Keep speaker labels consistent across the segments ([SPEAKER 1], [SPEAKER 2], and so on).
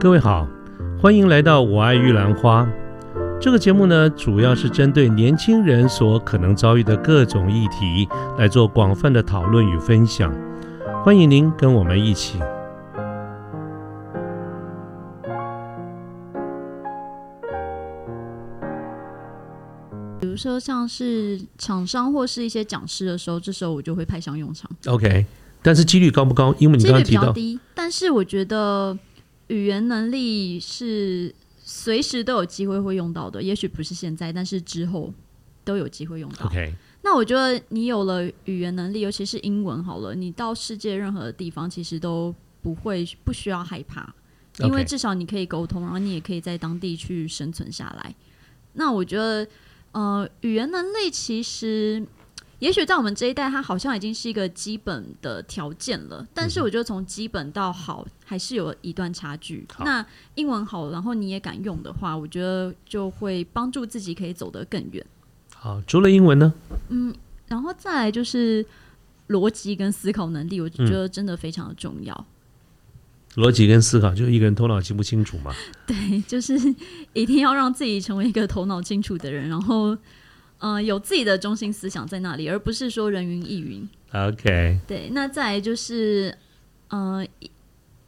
[SPEAKER 1] 各位好，欢迎来到《我爱玉兰花》这个节目呢，主要是针对年轻人所可能遭遇的各种议题来做广泛的讨论与分享。欢迎您跟我们一起。
[SPEAKER 2] 比如说像是厂商或是一些讲师的时候，这时候我就会派上用场。
[SPEAKER 1] OK，但是几率高不高？因为你
[SPEAKER 2] 比
[SPEAKER 1] 刚刚提到，
[SPEAKER 2] 较低，但是我觉得语言能力是随时都有机会会用到的，也许不是现在，但是之后都有机会用到。
[SPEAKER 1] OK，
[SPEAKER 2] 那我觉得你有了语言能力，尤其是英文好了，你到世界任何的地方，其实都不会不需要害怕，因为至少你可以沟通，然后你也可以在当地去生存下来。那我觉得，呃，语言能力其实。也许在我们这一代，它好像已经是一个基本的条件了，但是我觉得从基本到好还是有一段差距。
[SPEAKER 1] 好
[SPEAKER 2] 那英文好，然后你也敢用的话，我觉得就会帮助自己可以走得更远。
[SPEAKER 1] 好，除了英文呢？
[SPEAKER 2] 嗯然后再来就是逻辑跟思考能力，我觉得真的非常的重要。
[SPEAKER 1] 逻辑跟思考，就是一个人头脑清不清楚嘛。
[SPEAKER 2] 对，就是一定要让自己成为一个头脑清楚的人，然后呃有自己的中心思想在那里，而不是说人云亦云。
[SPEAKER 1] OK，
[SPEAKER 2] 对，那再来就是呃，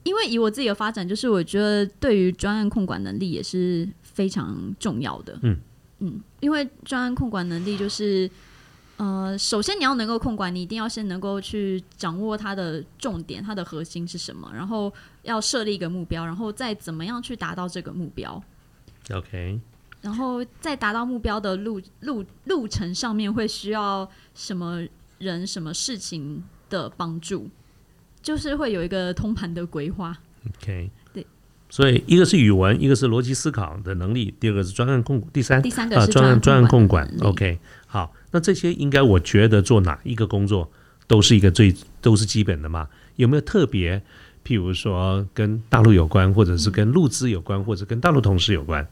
[SPEAKER 2] 因为以我自己的发展，就是我觉得对于专案控管能力也是非常重要的。
[SPEAKER 1] 嗯
[SPEAKER 2] 嗯，因为专案控管能力就是。呃，首先你要能够控管，你一定要先能够去掌握它的重点，它的核心是什么，然后要设立一个目标，然后再怎么样去达到这个目标
[SPEAKER 1] ，OK，
[SPEAKER 2] 然后在达到目标的路路路程上面会需要什么人、什么事情的帮助，就是会有一个通盘的规划。
[SPEAKER 1] OK，
[SPEAKER 2] 对。
[SPEAKER 1] 所以一个是语文，一个是逻辑思考的能力，第二个是专案控，第三
[SPEAKER 2] 第三个
[SPEAKER 1] 啊，
[SPEAKER 2] 是
[SPEAKER 1] 专案专案控管 OK，好，那这些应该我觉得做哪一个工作都是一个最都是基本的嘛？有没有特别？譬如说跟大陆有关，或者是跟陆资有关，或者跟大陆同事有关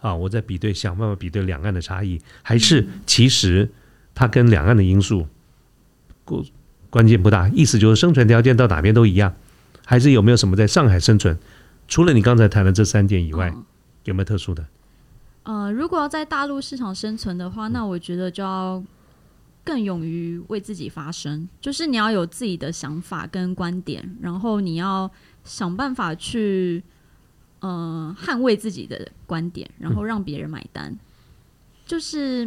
[SPEAKER 1] 啊？我在比对，想办法比对两岸的差异，还是其实它跟两岸的因素关关键不大？意思就是生存条件到哪边都一样，还是有没有什么在上海生存？除了你刚才谈的这三点以外，
[SPEAKER 2] 嗯
[SPEAKER 1] 有没有特殊的？
[SPEAKER 2] 呃，如果要在大陆市场生存的话，那我觉得就要更勇于为自己发声，就是你要有自己的想法跟观点，然后你要想办法去呃捍卫自己的观点，然后让别人买单。就是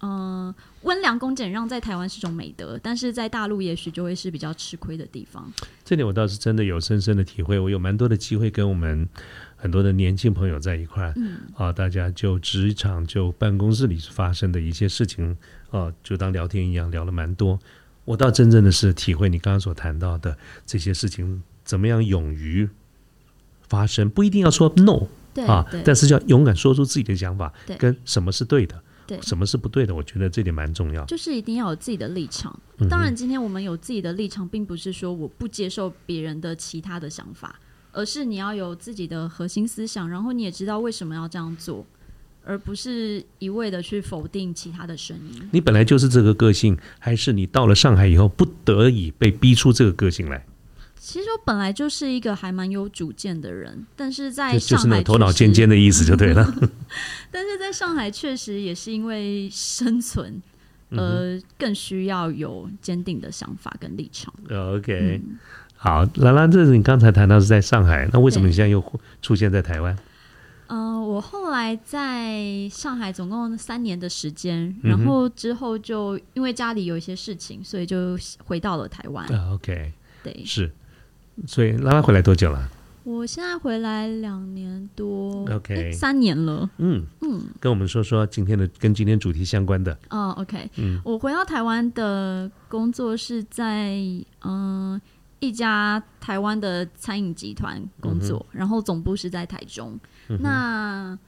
[SPEAKER 2] 嗯、呃温良恭俭让在台湾是种美德，但是在大陆也许就会是比较吃亏的地方。
[SPEAKER 1] 这点我倒是真的有深深的体会。我有蛮多的机会跟我们很多的年轻朋友在一块儿，
[SPEAKER 2] 嗯
[SPEAKER 1] 啊，大家就职场就办公室里发生的一些事情，啊，就当聊天一样聊了蛮多。我倒真正的是体会你刚刚所谈到的这些事情，怎么样勇于发声，不一定要说 no 啊，但是要勇敢说出自己的想法，跟什么是对的，
[SPEAKER 2] 对
[SPEAKER 1] 什么是不对的，我觉得这点蛮重要。
[SPEAKER 2] 就是一定要有自己的立场。
[SPEAKER 1] 嗯
[SPEAKER 2] 当然，今天我们有自己的立场，并不是说我不接受别人的其他的想法，而是你要有自己的核心思想，然后你也知道为什么要这样做，而不是一味的去否定其他的声音。
[SPEAKER 1] 你本来就是这个个性，还是你到了上海以后不得已被逼出这个个性来？
[SPEAKER 2] 其实我本来就是一个还蛮有主见的人，但是在
[SPEAKER 1] 就就是那
[SPEAKER 2] 上海
[SPEAKER 1] 种头脑尖尖
[SPEAKER 2] 的，
[SPEAKER 1] 意思就对了。
[SPEAKER 2] 但是在上海确实也是因为生存，
[SPEAKER 1] 嗯
[SPEAKER 2] 呃，更需要有坚定的想法跟立场。
[SPEAKER 1] OK，、好，兰兰，这是你刚才谈到是在上海，那为什么你现在又出现在台湾？
[SPEAKER 2] 嗯、我后来在上海总共三年的时间，
[SPEAKER 1] 嗯
[SPEAKER 2] 然后之后就因为家里有一些事情，所以就回到了台湾。
[SPEAKER 1] 啊，OK，
[SPEAKER 2] 对，
[SPEAKER 1] 是，所以拉拉回来多久了？
[SPEAKER 2] 我现在回来两年多
[SPEAKER 1] OK
[SPEAKER 2] 三年了。
[SPEAKER 1] 嗯
[SPEAKER 2] 嗯，
[SPEAKER 1] 跟我们说说今天的跟今天主题相关的。
[SPEAKER 2] 哦，OK，
[SPEAKER 1] 嗯
[SPEAKER 2] 我回到台湾的工作是在嗯、一家台湾的餐饮集团工作，然后总部是在台中。那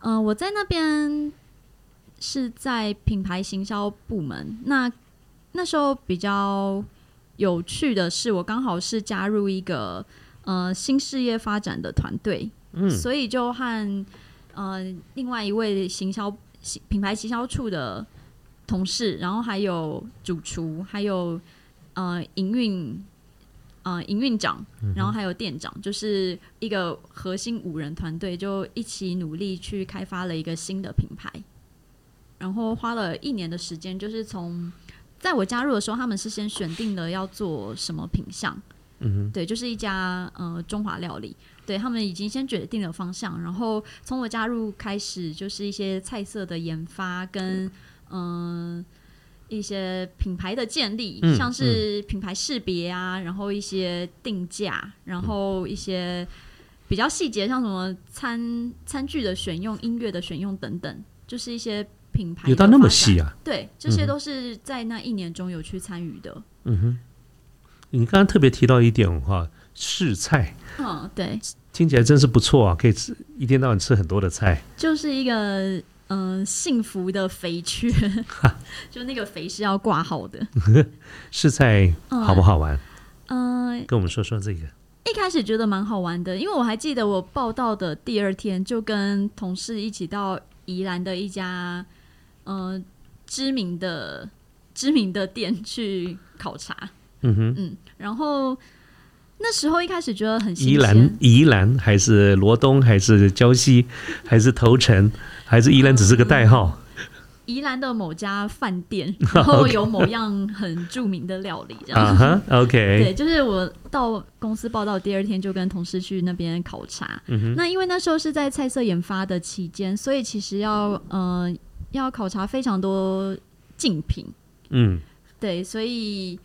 [SPEAKER 2] 呃，我在那边是在品牌行销部门。那那时候比较有趣的是，我刚好是加入一个呃新事业发展的团队，
[SPEAKER 1] 嗯
[SPEAKER 2] 所以就和呃另外一位行销行品牌行销处的同事，然后还有主厨，还有呃营运呃营运长，然后还有店长，就是一个核心五人团队，就一起努力去开发了一个新的品牌。然后花了一年的时间，就是从在我加入的时候，他们是先选定了要做什么品相，
[SPEAKER 1] 嗯
[SPEAKER 2] 对，就是一家呃中华料理，对他们已经先决定了方向，然后从我加入开始，就是一些菜色的研发跟嗯、呃一些品牌的建立，
[SPEAKER 1] 嗯。
[SPEAKER 2] 像是品牌识别啊，然后一些定价，然后一些比较细节，像什么餐餐具的选用、音乐的选用等等，就是一些品牌
[SPEAKER 1] 有到那么细啊？
[SPEAKER 2] 对，这些都是在那一年中有去参与的。
[SPEAKER 1] 嗯哼你刚刚特别提到一点哈，试菜
[SPEAKER 2] 嗯，对，
[SPEAKER 1] 听起来真是不错啊，可以吃一天到晚吃很多的菜。
[SPEAKER 2] 就是一个嗯、呃幸福的肥缺，就那个肥是要挂号的。
[SPEAKER 1] 试菜
[SPEAKER 2] 嗯
[SPEAKER 1] 好不好玩？
[SPEAKER 2] 嗯、
[SPEAKER 1] 跟我们说说这个。
[SPEAKER 2] 一开始觉得蛮好玩的，因为我还记得我报道的第二天就跟同事一起到宜兰的一家呃知名的知名的店去考察。
[SPEAKER 1] 嗯哼，
[SPEAKER 2] 嗯，然后那时候一开始觉得很新
[SPEAKER 1] 宜兰
[SPEAKER 2] 鲜，
[SPEAKER 1] 宜兰还是罗东还是礁溪还是头城还是宜兰只是个代号？
[SPEAKER 2] 宜兰的某家饭店，然后有某样很著名的料理，这样。
[SPEAKER 1] 啊哈，OK，
[SPEAKER 2] 对，就是我到公司报道第二天就跟同事去那边考察。
[SPEAKER 1] 嗯
[SPEAKER 2] 那因为那时候是在菜色研发的期间，所以其实要呃要考察非常多竞品。
[SPEAKER 1] 嗯
[SPEAKER 2] 对，所以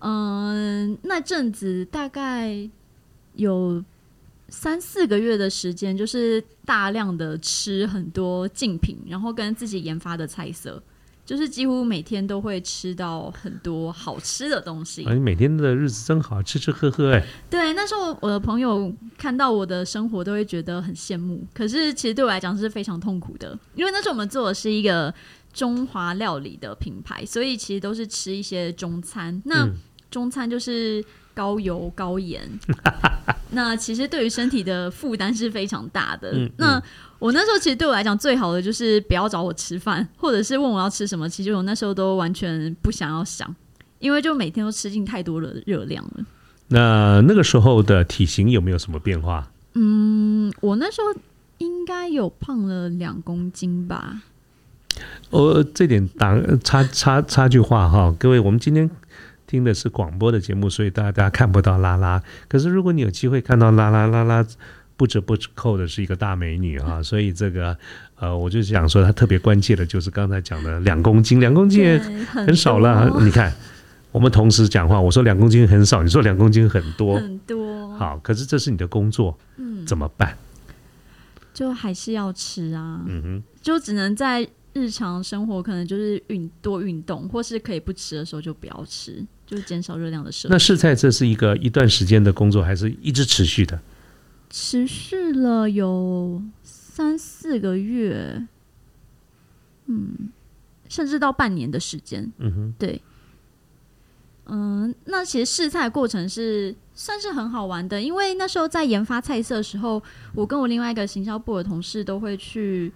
[SPEAKER 2] 嗯、那阵子大概有三四个月的时间，就是大量的吃很多竞品，然后跟自己研发的菜色。就是几乎每天都会吃到很多好吃的东西，
[SPEAKER 1] 啊，你每天的日子真好，吃吃喝喝，哎，
[SPEAKER 2] 对，那时候我的朋友看到我的生活都会觉得很羡慕，可是其实对我来讲是非常痛苦的，因为那时候我们做的是一个中华料理的品牌，所以其实都是吃一些中餐。那
[SPEAKER 1] 嗯。
[SPEAKER 2] 中餐就是高油高盐，那其实对于身体的负担是非常大的。
[SPEAKER 1] 嗯
[SPEAKER 2] 那我那时候其实对我来讲最好的就是不要找我吃饭，或者是问我要吃什么，其实我那时候都完全不想要想，因为就每天都吃进太多的热量了。
[SPEAKER 1] 那那个时候的体型有没有什么变化？
[SPEAKER 2] 嗯，我那时候应该有胖了两公斤吧。
[SPEAKER 1] 哦，这点打插插插句话哈，各位，我们今天听的是广播的节目，所以大家看不到拉拉。可是如果你有机会看到拉拉，拉拉不折不扣的是一个大美女哈，所以这个呃，我就想说，她特别关切的就是刚才讲的两公斤，两公斤也
[SPEAKER 2] 很
[SPEAKER 1] 很少了。你看，我们同时讲话，我说两公斤很少，你说两公斤很多，
[SPEAKER 2] 很多，
[SPEAKER 1] 好，可是这是你的工作，
[SPEAKER 2] 嗯，
[SPEAKER 1] 怎么办？
[SPEAKER 2] 就还是要吃啊，
[SPEAKER 1] 嗯哼，
[SPEAKER 2] 就只能在日常生活可能就是运多运动，或是可以不吃的时候就不要吃，就减少热量的摄入。
[SPEAKER 1] 那试菜这是一个一段时间的工作，还是一直持续的？
[SPEAKER 2] 持续了有三四个月，嗯，甚至到半年的时间。
[SPEAKER 1] 嗯哼，
[SPEAKER 2] 对，嗯，那其实试菜过程是算是很好玩的，因为那时候在研发菜色的时候，我跟我另外一个行销部的同事都会去，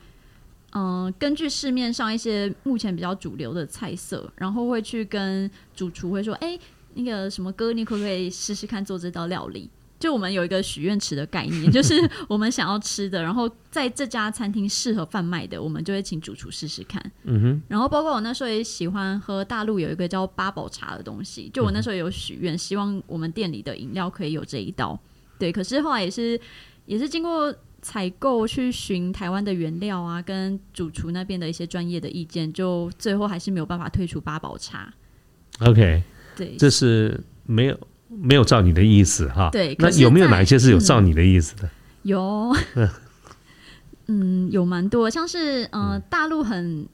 [SPEAKER 2] 嗯、根据市面上一些目前比较主流的菜色，然后会去跟主厨会说，哎、那个什么哥，你可不可以试试看做这道料理？就我们有一个许愿池的概念，就是 我们想要吃的，然后在这家餐厅适合贩卖的，我们就会请主厨试试看。
[SPEAKER 1] 嗯哼，
[SPEAKER 2] 然后包括我那时候也喜欢喝大陆有一个叫八宝茶的东西，就我那时候有许愿，希望我们店里的饮料可以有这一道。对，可是后来也是也是经过采购去寻台湾的原料啊，跟主厨那边的一些专业的意见，就最后还是没有办法退出八宝茶。
[SPEAKER 1] OK，
[SPEAKER 2] 对，
[SPEAKER 1] 这是没有没有照你的意思哈。
[SPEAKER 2] 对
[SPEAKER 1] 那有没有哪一些是有照你的意思的？
[SPEAKER 2] 有，嗯，有蛮多，像是呃，大陆很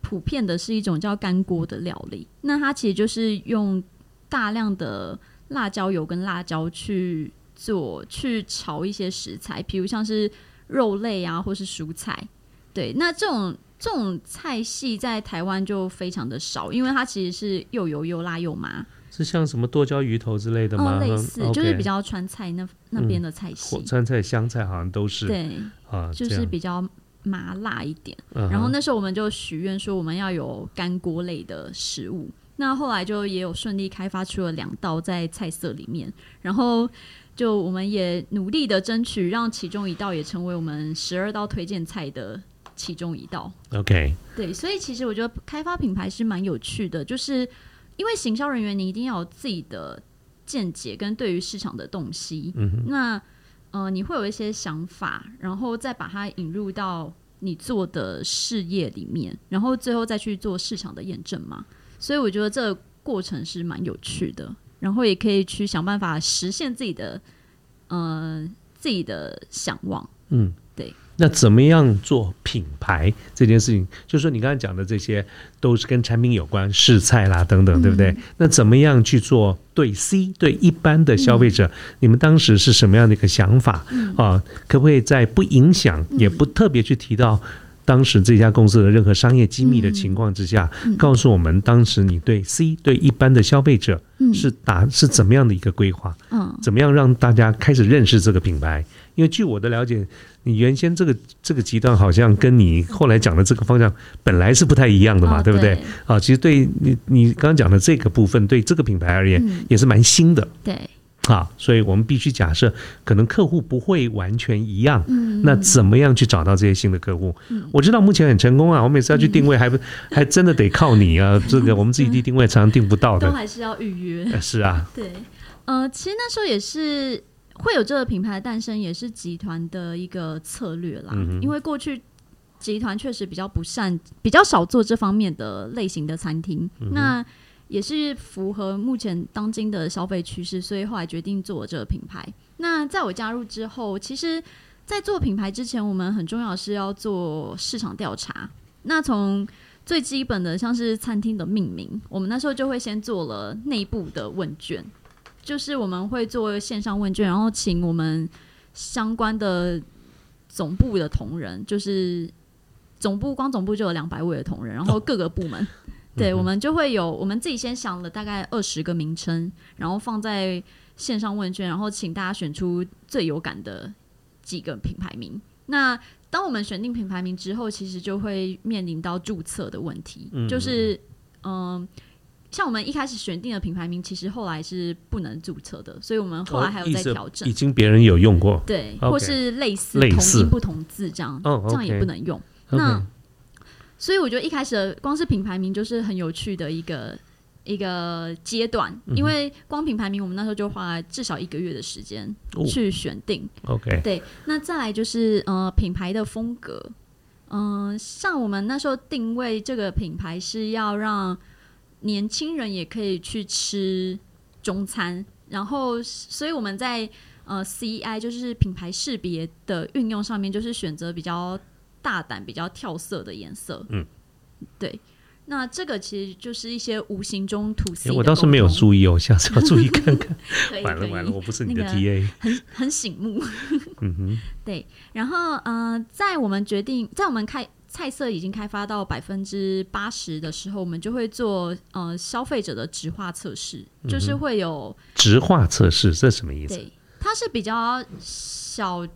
[SPEAKER 2] 普遍的是一种叫干锅的料理，那它其实就是用大量的辣椒油跟辣椒去做去炒一些食材，比如像是肉类啊，或是蔬菜。对，那这种这种菜系在台湾就非常的少，因为它其实是又油又辣又麻，
[SPEAKER 1] 是像什么剁椒鱼头之类的吗？
[SPEAKER 2] 嗯，类似
[SPEAKER 1] 嗯
[SPEAKER 2] 就是比较川菜那那边的菜系。
[SPEAKER 1] 火川菜、湘菜好像都是
[SPEAKER 2] 对，
[SPEAKER 1] 啊，
[SPEAKER 2] 就是比较麻辣一点。
[SPEAKER 1] 嗯
[SPEAKER 2] 然后那时候我们就许愿说，我们要有干锅类的食物。那后来就也有顺利开发出了两道在菜色里面，然后就我们也努力的争取，让其中一道也成为我们十二道推荐菜的其中一道。
[SPEAKER 1] OK，
[SPEAKER 2] 对，所以其实我觉得开发品牌是蛮有趣的，就是因为行销人员你一定要有自己的见解跟对于市场的洞悉，
[SPEAKER 1] 嗯
[SPEAKER 2] 那呃你会有一些想法，然后再把它引入到你做的事业里面，然后最后再去做市场的验证嘛。所以我觉得这个过程是蛮有趣的，然后也可以去想办法实现自己的呃自己的想望。
[SPEAKER 1] 嗯，
[SPEAKER 2] 对。
[SPEAKER 1] 那怎么样做品牌这件事情？就是说你刚才讲的这些都是跟产品有关，试菜啦等等，对不对？
[SPEAKER 2] 嗯
[SPEAKER 1] 那怎么样去做对 C 对一般的消费
[SPEAKER 2] 嗯
[SPEAKER 1] 者？你们当时是什么样的一个想法啊？可不可以在不影响
[SPEAKER 2] 嗯
[SPEAKER 1] 也不特别去提到？当时这家公司的任何商业机密的情况之下，
[SPEAKER 2] 嗯
[SPEAKER 1] 告诉我们当时你对 C 对一般的消费者
[SPEAKER 2] 嗯。
[SPEAKER 1] 是打是怎么样的一个规划？
[SPEAKER 2] 嗯。
[SPEAKER 1] 怎么样让大家开始认识这个品牌？因为据我的了解，你原先这个这个极端好像跟你后来讲的这个方向本来是不太一样的嘛，
[SPEAKER 2] 哦
[SPEAKER 1] 对不对？啊，其实对你你刚刚讲的这个部分，对这个品牌而言
[SPEAKER 2] 嗯。
[SPEAKER 1] 也是蛮新的。
[SPEAKER 2] 对，
[SPEAKER 1] 啊，所以我们必须假设，可能客户不会完全一样。
[SPEAKER 2] 嗯，
[SPEAKER 1] 那怎么样去找到这些新的客户？我知道目前很成功啊，我每次要去定位还不 还真的得靠你啊，这个我们自己地定位常常定不到的。
[SPEAKER 2] 都还是要预约。
[SPEAKER 1] 呃是啊，
[SPEAKER 2] 对，呃，其实那时候也是会有这个品牌的诞生，也是集团的一个策略啦。
[SPEAKER 1] 嗯
[SPEAKER 2] 因为过去集团确实比较不善，比较少做这方面的类型的餐厅，
[SPEAKER 1] 嗯
[SPEAKER 2] 那也是符合目前当今的消费趋势，所以后来决定做这个品牌。那在我加入之后，其实，在做品牌之前，我们很重要是要做市场调查。那从最基本的像是餐厅的命名，我们那时候就会先做了内部的问卷，就是我们会做线上问卷，然后请我们相关的总部的同仁，就是总部光总部就有两百位的同仁，然后各个部门，对我们就会有我们自己先想了大概二十个名称，然后放在线上问卷，然后请大家选出最有感的几个品牌名。那当我们选定品牌名之后，其实就会面临到注册的问题，
[SPEAKER 1] 嗯
[SPEAKER 2] 就是嗯、像我们一开始选定的品牌名，其实后来是不能注册的，所以我们后来还有在调整。
[SPEAKER 1] 已经别人有用过
[SPEAKER 2] 对或是类似同音不同字这样，
[SPEAKER 1] 哦
[SPEAKER 2] 这样也不能用。那所以我觉得一开始的光是品牌名就是很有趣的一个一个阶段，
[SPEAKER 1] 嗯
[SPEAKER 2] 因为光品牌名我们那时候就花了至少一个月的时间
[SPEAKER 1] 哦。
[SPEAKER 2] 去选定。
[SPEAKER 1] OK，
[SPEAKER 2] 对，那再来就是呃品牌的风格，嗯、像我们那时候定位这个品牌是要让年轻人也可以去吃中餐，然后所以我们在呃 CI 就是品牌识别的运用上面，就是选择比较大胆、比较跳色的颜色。
[SPEAKER 1] 嗯，
[SPEAKER 2] 对。那这个其实就是一些无形中吐 C
[SPEAKER 1] 诶
[SPEAKER 2] 的
[SPEAKER 1] 我倒是没有注意哦，下次要注意 看看。完了完了，我不是你的
[SPEAKER 2] 那个
[SPEAKER 1] TA。
[SPEAKER 2] 很很醒目。
[SPEAKER 1] 嗯哼，
[SPEAKER 2] 对，然后呃，在我们决定，在我们开菜色已经开发到百分之八十的时候，我们就会做呃消费者的直化测试，就是会有
[SPEAKER 1] 直化测试这什么意思？
[SPEAKER 2] 对，它是比较小。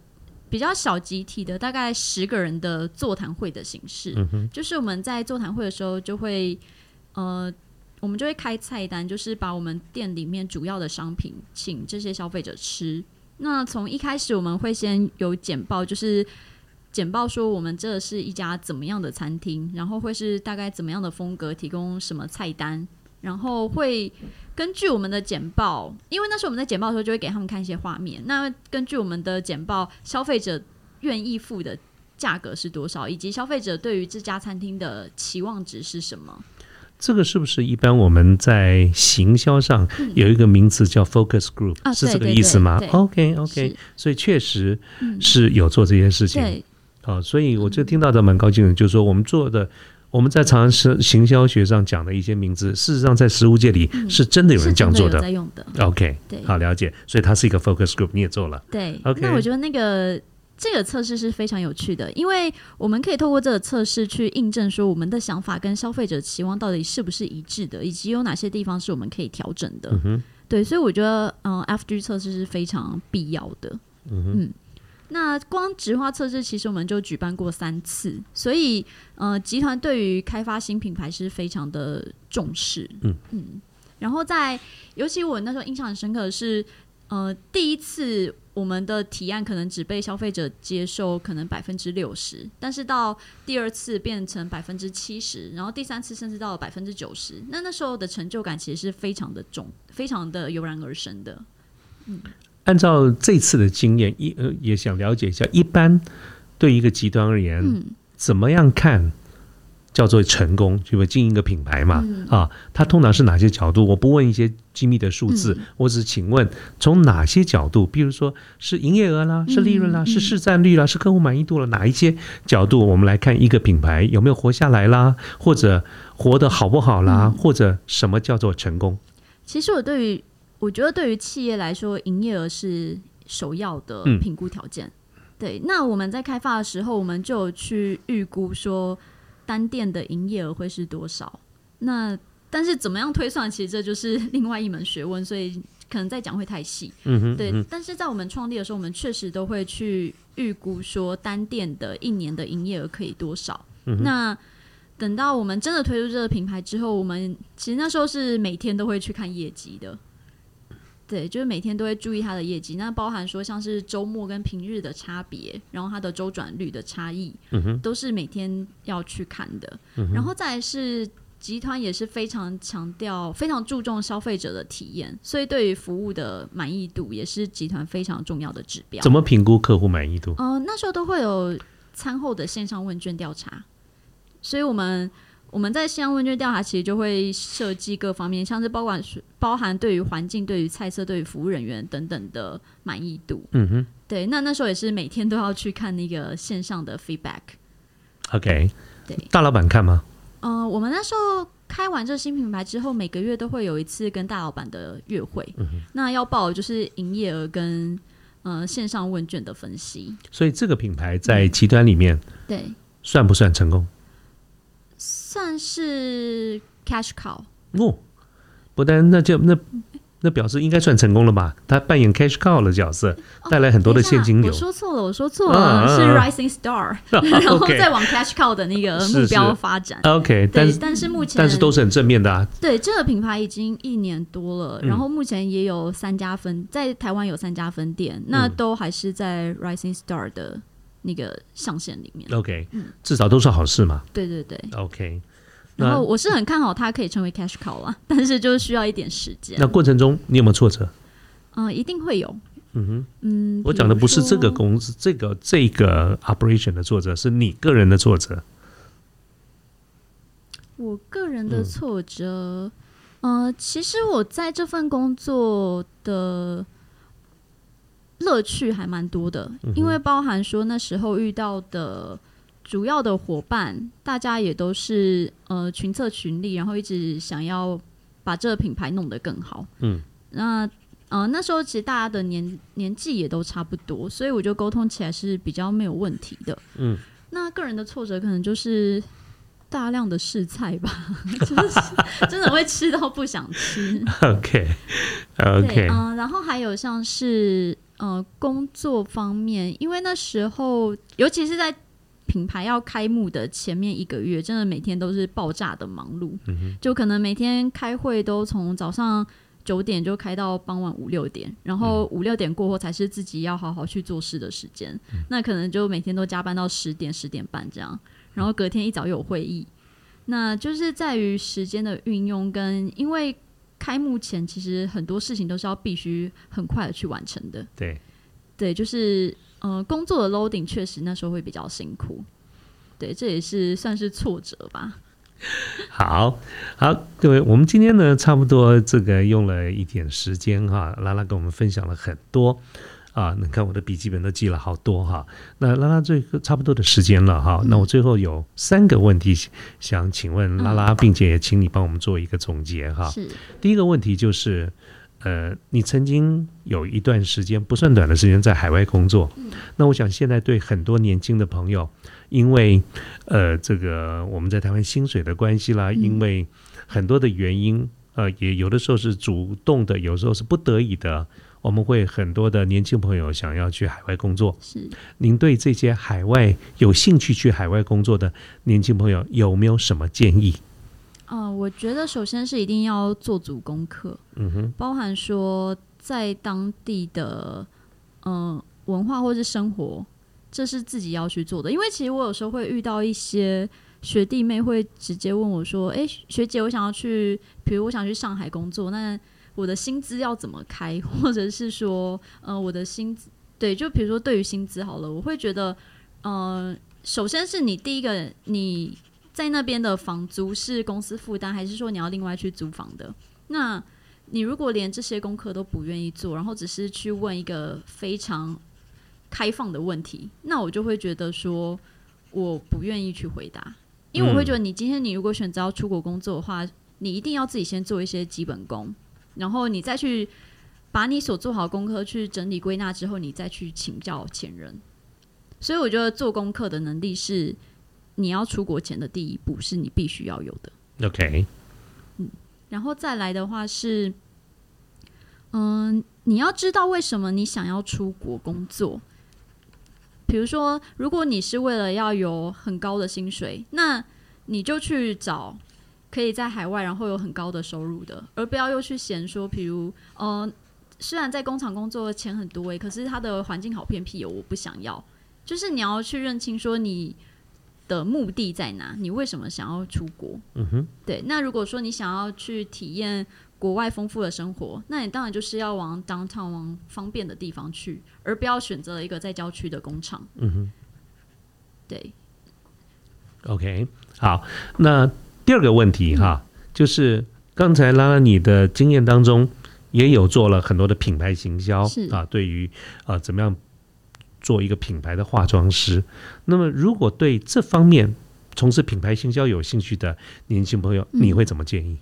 [SPEAKER 2] 比较小集体的，大概十个人的座谈会的形式，就是我们在座谈会的时候就会，呃，我们就会开菜单，就是把我们店里面主要的商品请这些消费者吃。那从一开始我们会先有简报，就是简报说我们这是一家怎么样的餐厅，然后会是大概怎么样的风格，提供什么菜单，然后会根据我们的简报，因为那时候我们在简报的时候就会给他们看一些画面，那根据我们的简报，消费者愿意付的价格是多少，以及消费者对于这家餐厅的期望值是什么。
[SPEAKER 1] 这个是不是一般我们在行销上有一个名词叫 focus group，、
[SPEAKER 2] 啊
[SPEAKER 1] 是这个意思吗？OK OK，所以确实
[SPEAKER 2] 嗯
[SPEAKER 1] 是有做这些事情。
[SPEAKER 2] 对，
[SPEAKER 1] 好、所以我就听到的蛮高兴的，就是说我们做的。我们在常常是行销学上讲的一些名字，事实上在实务界里是真的有人这样做的。
[SPEAKER 2] 真的在用的。
[SPEAKER 1] OK，
[SPEAKER 2] 对
[SPEAKER 1] 好了解。所以它是一个 focus group，你也做了。
[SPEAKER 2] 对
[SPEAKER 1] OK
[SPEAKER 2] 那我觉得那个这个测试是非常有趣的，因为我们可以透过这个测试去印证说我们的想法跟消费者期望到底是不是一致的，以及有哪些地方是我们可以调整的。
[SPEAKER 1] 嗯
[SPEAKER 2] 对，所以我觉得嗯、FG 测试是非常必要的。
[SPEAKER 1] 嗯哼，
[SPEAKER 2] 那光直化测试，其实我们就举办过三次，所以呃，集团对于开发新品牌是非常的重视。
[SPEAKER 1] 嗯
[SPEAKER 2] 嗯，然后在尤其我那时候印象很深刻的是，呃，第一次我们的提案可能只被消费者接受可能百分之六十，但是到第二次变成百分之七十，然后第三次甚至到了百分之九十，那那时候的成就感其实是非常的重，非常的油然而生的。
[SPEAKER 1] 按照这次的经验，一呃也想了解一下，一般对一个极端而言，
[SPEAKER 2] 嗯
[SPEAKER 1] 怎么样看叫做成功？就会经营一个品牌嘛，
[SPEAKER 2] 嗯
[SPEAKER 1] 啊，它通常是哪些角度？我不问一些机密的数字，
[SPEAKER 2] 嗯
[SPEAKER 1] 我只请问从哪些角度，比如说是营业额啦，是利润啦，
[SPEAKER 2] 嗯
[SPEAKER 1] 是市占率啦，是客户满意度了，哪一些角度我们来看一个品牌有没有活下来啦，或者活得好不好啦，
[SPEAKER 2] 嗯
[SPEAKER 1] 或者什么叫做成功？
[SPEAKER 2] 其实我对于我觉得对于企业来说，营业额是首要的
[SPEAKER 1] 嗯
[SPEAKER 2] 评估条件。对，那我们在开发的时候，我们就有去预估说单店的营业额会是多少。那但是怎么样推算，其实这就是另外一门学问，所以可能再讲会太细。
[SPEAKER 1] 嗯哼，
[SPEAKER 2] 对，
[SPEAKER 1] 嗯
[SPEAKER 2] 但是在我们创立的时候，我们确实都会去预估说单店的一年的营业额可以多少。
[SPEAKER 1] 嗯
[SPEAKER 2] 那等到我们真的推出这个品牌之后，我们其实那时候是每天都会去看业绩的。对，就是每天都会注意它的业绩，那包含说像是周末跟平日的差别，然后它的周转率的差异，都是每天要去看的。
[SPEAKER 1] 嗯
[SPEAKER 2] 然后再来是集团也是非常强调、非常注重消费者的体验，所以对于服务的满意度也是集团非常重要的指标。
[SPEAKER 1] 怎么评估客户满意度？
[SPEAKER 2] 呃，那时候都会有餐后的线上问卷调查，所以我们我们在线上问卷调查其实就会设计各方面，像是包括包含对于环境、对于菜色、对于服务人员等等的满意度。
[SPEAKER 1] 嗯哼
[SPEAKER 2] 对，那那时候也是每天都要去看那个线上的 feedback。
[SPEAKER 1] ，OK，
[SPEAKER 2] 对
[SPEAKER 1] 大老板看吗？
[SPEAKER 2] 呃，我们那时候开完这新品牌之后，每个月都会有一次跟大老板的月会，那要报就是营业额跟呃线上问卷的分析。
[SPEAKER 1] 所以这个品牌在集团里面
[SPEAKER 2] 对，
[SPEAKER 1] 算不算成功？
[SPEAKER 2] 算是 cash cow。
[SPEAKER 1] 哦，不但那就那那表示应该算成功了吧？他扮演 cash cow 的角色，带来很多的现金流
[SPEAKER 2] 我。说错了，我说错
[SPEAKER 1] 啊
[SPEAKER 2] 了，是
[SPEAKER 1] 啊啊
[SPEAKER 2] rising star，然后再往 cash cow 的那个目标发展。
[SPEAKER 1] OK，但，是
[SPEAKER 2] 但是目前
[SPEAKER 1] 但是都是很正面的啊。
[SPEAKER 2] 对这个品牌已经一年多了，
[SPEAKER 1] 嗯
[SPEAKER 2] 然后目前也有三家分，在台湾有三家分店，那
[SPEAKER 1] 嗯
[SPEAKER 2] 都还是在 rising star 的那个象限里面。
[SPEAKER 1] OK，
[SPEAKER 2] 嗯
[SPEAKER 1] 至少都是好事嘛。
[SPEAKER 2] 对对对
[SPEAKER 1] ，OK，
[SPEAKER 2] 然后我是很看好它可以成为 cash cow 啦，但是就是需要一点时间
[SPEAKER 1] 那。过程中你有没有挫折？
[SPEAKER 2] 嗯，一定会有。
[SPEAKER 1] 嗯哼，
[SPEAKER 2] 嗯，
[SPEAKER 1] 我讲的不是这个公司，这个这个 operation 的挫折，是你个人的挫折。
[SPEAKER 2] 我个人的
[SPEAKER 1] 嗯
[SPEAKER 2] 挫折，呃，其实我在这份工作的乐趣还蛮多的，因为包含说那时候遇到的主要的伙伴，大家也都是呃群策群力，然后一直想要把这个品牌弄得更好。
[SPEAKER 1] 嗯，
[SPEAKER 2] 那呃那时候其实大家的年年纪也都差不多，所以我觉得沟通起来是比较没有问题的。
[SPEAKER 1] 嗯，
[SPEAKER 2] 那个人的挫折可能就是大量的试菜吧，就是真的会吃到不想吃。
[SPEAKER 1] OK
[SPEAKER 2] 对
[SPEAKER 1] ，OK，
[SPEAKER 2] 嗯、然后还有像是呃工作方面，因为那时候尤其是在品牌要开幕的前面一个月，真的每天都是爆炸的忙碌，
[SPEAKER 1] 嗯
[SPEAKER 2] 就可能每天开会都从早上。九点就开到傍晚五六点，然后五六点过后才是自己要好好去做事的时间。那可能就每天都加班到十点、十点半这样，然后隔天一早又有会议。那就是在于时间的运用跟，因为开幕前其实很多事情都是要必须很快的去完成的。
[SPEAKER 1] 对，
[SPEAKER 2] 对，就是呃，工作的 loading 确实那时候会比较辛苦。对，这也是算是挫折吧。
[SPEAKER 1] 好好，各位，我们今天呢，差不多这个用了一点时间哈，拉拉跟我们分享了很多啊，你看我的笔记本都记了好多哈。那拉拉最后差不多的时间了哈，那我最后有三个问题想请问拉拉，并且也请你帮我们做一个总结哈。
[SPEAKER 2] 是，
[SPEAKER 1] 第一个问题就是，呃，你曾经有一段时间不算短的时间在海外工作，那我想现在对很多年轻的朋友，因为呃这个我们在台湾薪水的关系啦，
[SPEAKER 2] 嗯
[SPEAKER 1] 因为很多的原因，呃，也有的时候是主动的，有时候是不得已的，我们会很多的年轻朋友想要去海外工作。
[SPEAKER 2] 是
[SPEAKER 1] 您对这些海外有兴趣去海外工作的年轻朋友有没有什么建议？
[SPEAKER 2] 呃，我觉得首先是一定要做足功课，
[SPEAKER 1] 嗯哼，
[SPEAKER 2] 包含说在当地的呃文化或是生活，这是自己要去做的。因为其实我有时候会遇到一些学弟妹会直接问我说：“诶，学姐，我想要去，比如我想去上海工作，那我的薪资要怎么开？或者是说，呃，我的薪资对，就比如说对于薪资好了，我会觉得，呃，首先是你第一个你。在那边的房租是公司负担，还是说你要另外去租房的？那你如果连这些功课都不愿意做，然后只是去问一个非常开放的问题，那我就会觉得说我不愿意去回答，因为我会觉得你今天你如果选择要出国工作的话，你一定要自己先做一些基本功，然后你再去把你所做好功课去整理归纳之后，你再去请教前人。所以我觉得做功课的能力是。你要出国前的第一步是你必须要有的。
[SPEAKER 1] OK，
[SPEAKER 2] 嗯，然后再来的话是，嗯，你要知道为什么你想要出国工作。比如说，如果你是为了要有很高的薪水，那你就去找可以在海外然后有很高的收入的，而不要又去嫌说，比如，呃，虽然在工厂工作钱很多诶，可是它的环境好偏僻哦，我不想要。就是你要去认清说你。的目的在哪？你为什么想要出国？
[SPEAKER 1] 嗯哼，
[SPEAKER 2] 对。那如果说你想要去体验国外丰富的生活，那你当然就是要往 downtown 往方便的地方去，而不要选择一个在郊区的工厂。
[SPEAKER 1] 嗯哼，
[SPEAKER 2] 对。
[SPEAKER 1] OK，好。那第二个问题哈，就是刚才拉拉你的经验当中也有做了很多的品牌行销啊，对于啊怎么样？做一个品牌的化妆师，那么如果对这方面从事品牌行销有兴趣的年轻朋友，你会怎么建议？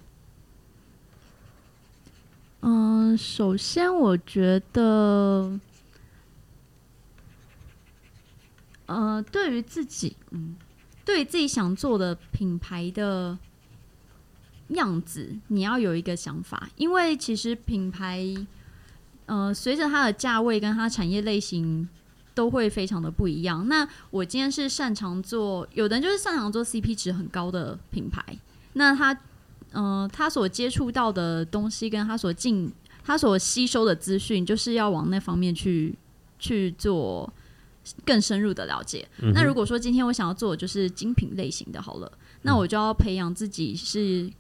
[SPEAKER 2] 嗯，首先我觉得，呃，对于自己，嗯，对自己想做的品牌的样子，你要有一个想法，因为其实品牌，呃，随着它的价位跟它产业类型。都会非常的不一样。那我今天是擅长做，有的人就是擅长做 CP 值很高的品牌。那他，嗯，他所接触到的东西，跟他所进、他所吸收的资讯，就是要往那方面去去做更深入的了解。那如果说今天我想要做就是精品类型的，好了，那我就要培养自己是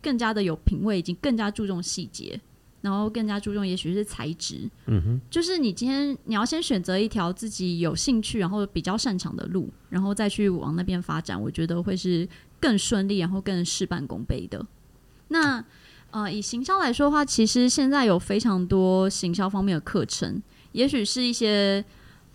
[SPEAKER 2] 更加的有品味，以及更加注重细节。然后更加注重，也许是材质，
[SPEAKER 1] 嗯哼，
[SPEAKER 2] 就是你今天你要先选择一条自己有兴趣，然后比较擅长的路，然后再去往那边发展，我觉得会是更顺利，然后更事半功倍的。那呃，以行销来说的话，其实现在有非常多行销方面的课程，也许是一些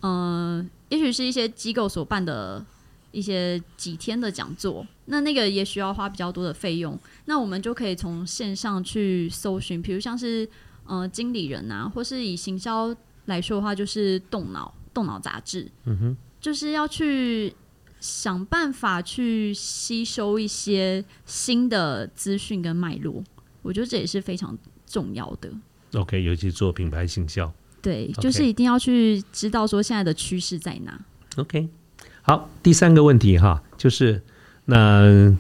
[SPEAKER 2] 呃，也许是一些机构所办的。一些几天的讲座，那那个也需要花比较多的费用。那我们就可以从线上去搜寻，比如像是呃经理人啊，或是以行销来说的话，就是动脑动脑杂志，
[SPEAKER 1] 嗯哼，
[SPEAKER 2] 就是要去想办法去吸收一些新的资讯跟脉络。我觉得这也是非常重要的。
[SPEAKER 1] OK，尤其做品牌行销，
[SPEAKER 2] 对，就是一定要去知道说现在的趋势在哪。
[SPEAKER 1] OK。好，第三个问题哈，就是那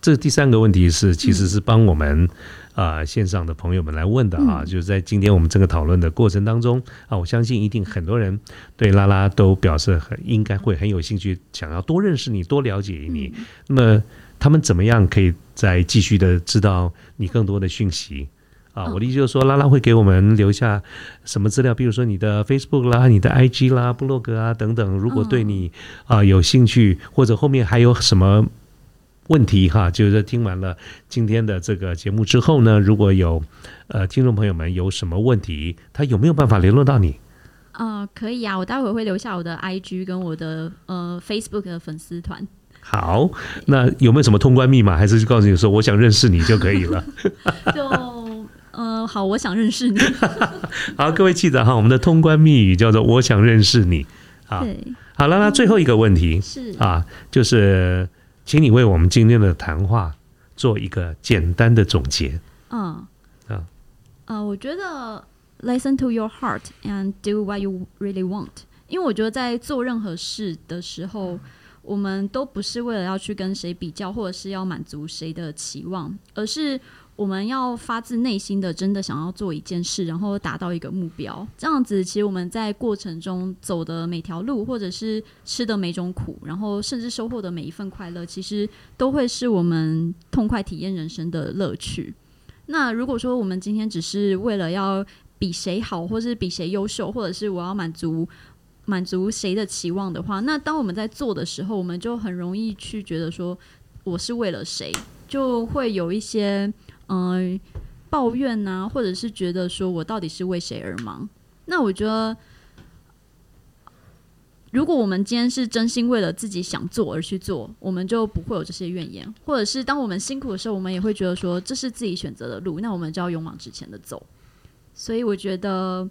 [SPEAKER 1] 这第三个问题是其实是帮我们啊线上的朋友们来问的啊，就是在今天我们这个讨论的过程当中啊，我相信一定很多人对拉拉都表示很应该会很有兴趣，想要多认识你，多了解你。那么他们怎么样可以再继续的知道你更多的讯息？啊，我的意思就是说，拉拉会给我们留下什么资料？比如说你的 Facebook 啦、你的 IG 啦、部落格啊等等。如果对你啊有兴趣，或者后面还有什么问题哈，就是听完了今天的这个节目之后呢，如果有呃听众朋友们有什么问题，他有没有办法联络到你？
[SPEAKER 2] 呃，可以啊，我待会会留下我的 IG 跟我的呃 Facebook 的粉丝团。
[SPEAKER 1] 好，那有没有什么通关密码？还是就告诉你说我想认识你就可以了？
[SPEAKER 2] 就。呃，好，我想认识你。
[SPEAKER 1] 好，各位记得哈，我们的通关密语叫做“我想认识你”。好，好了，那最后一个问题
[SPEAKER 2] 是
[SPEAKER 1] 啊，就是请你为我们今天的谈话做一个简单的总结。
[SPEAKER 2] 嗯，啊，呃，我觉得 listen to your heart and do what you really want。因为我觉得在做任何事的时候，我们都不是为了要去跟谁比较，或者是要满足谁的期望，而是我们要发自内心的真的想要做一件事，然后达到一个目标。这样子，其实我们在过程中走的每条路，或者是吃的每种苦，然后甚至收获的每一份快乐，其实都会是我们痛快体验人生的乐趣。那如果说我们今天只是为了要比谁好，或是比谁优秀，或者是我要满足。满足谁的期望的话，那当我们在做的时候，我们就很容易去觉得说我是为了谁，就会有一些嗯抱怨呐，或者是觉得说我到底是为谁而忙。那我觉得，如果我们今天是真心为了自己想做而去做，我们就不会有这些怨言，或者是当我们辛苦的时候，我们也会觉得说这是自己选择的路，那我们就要勇往直前的走。所以我觉得。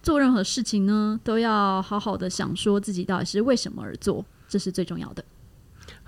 [SPEAKER 2] 做任何事情呢，都要好好的想，说自己到底是为什么而做，这是最重要的。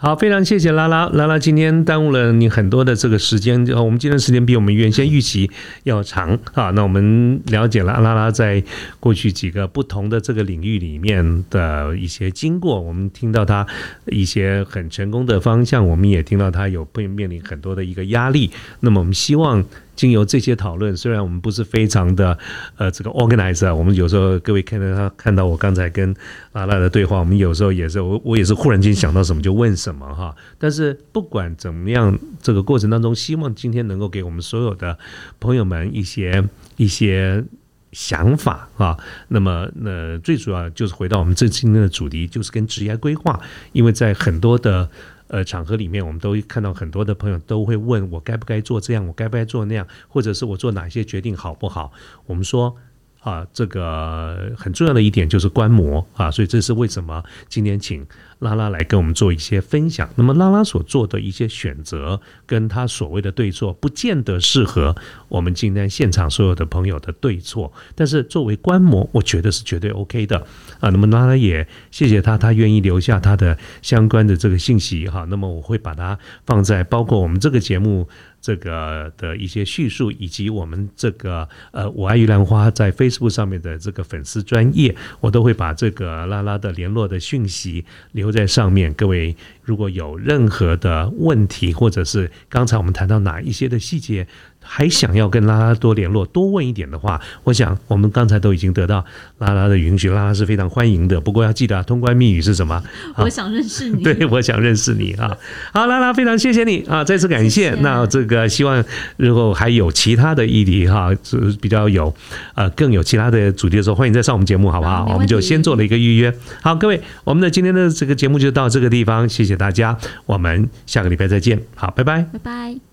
[SPEAKER 1] 好，非常谢谢拉拉，拉拉今天耽误了你很多的这个时间，我们今天时间比我们原先预期要长啊。那我们了解了拉拉在过去几个不同的这个领域里面的一些经过，我们听到他一些很成功的方向，我们也听到他有会面临很多的一个压力。那么我们希望。经由这些讨论，虽然我们不是非常的呃这个 organizer，我们有时候各位看到他看到我刚才跟拉拉的对话，我们有时候也是我我也是忽然间想到什么就问什什么哈。但是不管怎么样，这个过程当中，希望今天能够给我们所有的朋友们一些一些想法啊。那么那最主要就是回到我们这今天的主题，就是跟职业规划，因为在很多的。呃，场合里面，我们都看到很多的朋友都会问我该不该做这样，我该不该做那样，或者是我做哪些决定好不好？我们说。啊，这个很重要的一点就是观摩啊，所以这是为什么今天请拉拉来跟我们做一些分享。那么拉拉所做的一些选择，跟他所谓的对错，不见得适合我们今天现场所有的朋友的对错。但是作为观摩，我觉得是绝对 OK 的啊。那么拉拉也谢谢他，他愿意留下他的相关的这个信息哈。那么我会把它放在包括我们这个节目。这个的一些叙述，以及我们这个呃，我爱玉兰花在 Facebook 上面的这个粉丝专业，我都会把这个拉拉的联络的讯息留在上面。各位如果有任何的问题，或者是刚才我们谈到哪一些的细节。还想要跟拉拉多联络、多问一点的话，我想我们刚才都已经得到拉拉的允许，拉拉是非常欢迎的。不过要记得通关密语是什么？
[SPEAKER 2] 我想认识你。
[SPEAKER 1] 对，我想认识你啊！好，拉拉非常谢谢你啊！再次感谢。那这个希望日后还有其他的议题哈，是比较有呃更有其他的主题的时候，欢迎再上我们节目好不好？我们就先做了一个预约。好，各位，我们的今天的这个节目就到这个地方，谢谢大家，我们下个礼拜再见。好，拜拜，
[SPEAKER 2] 拜拜。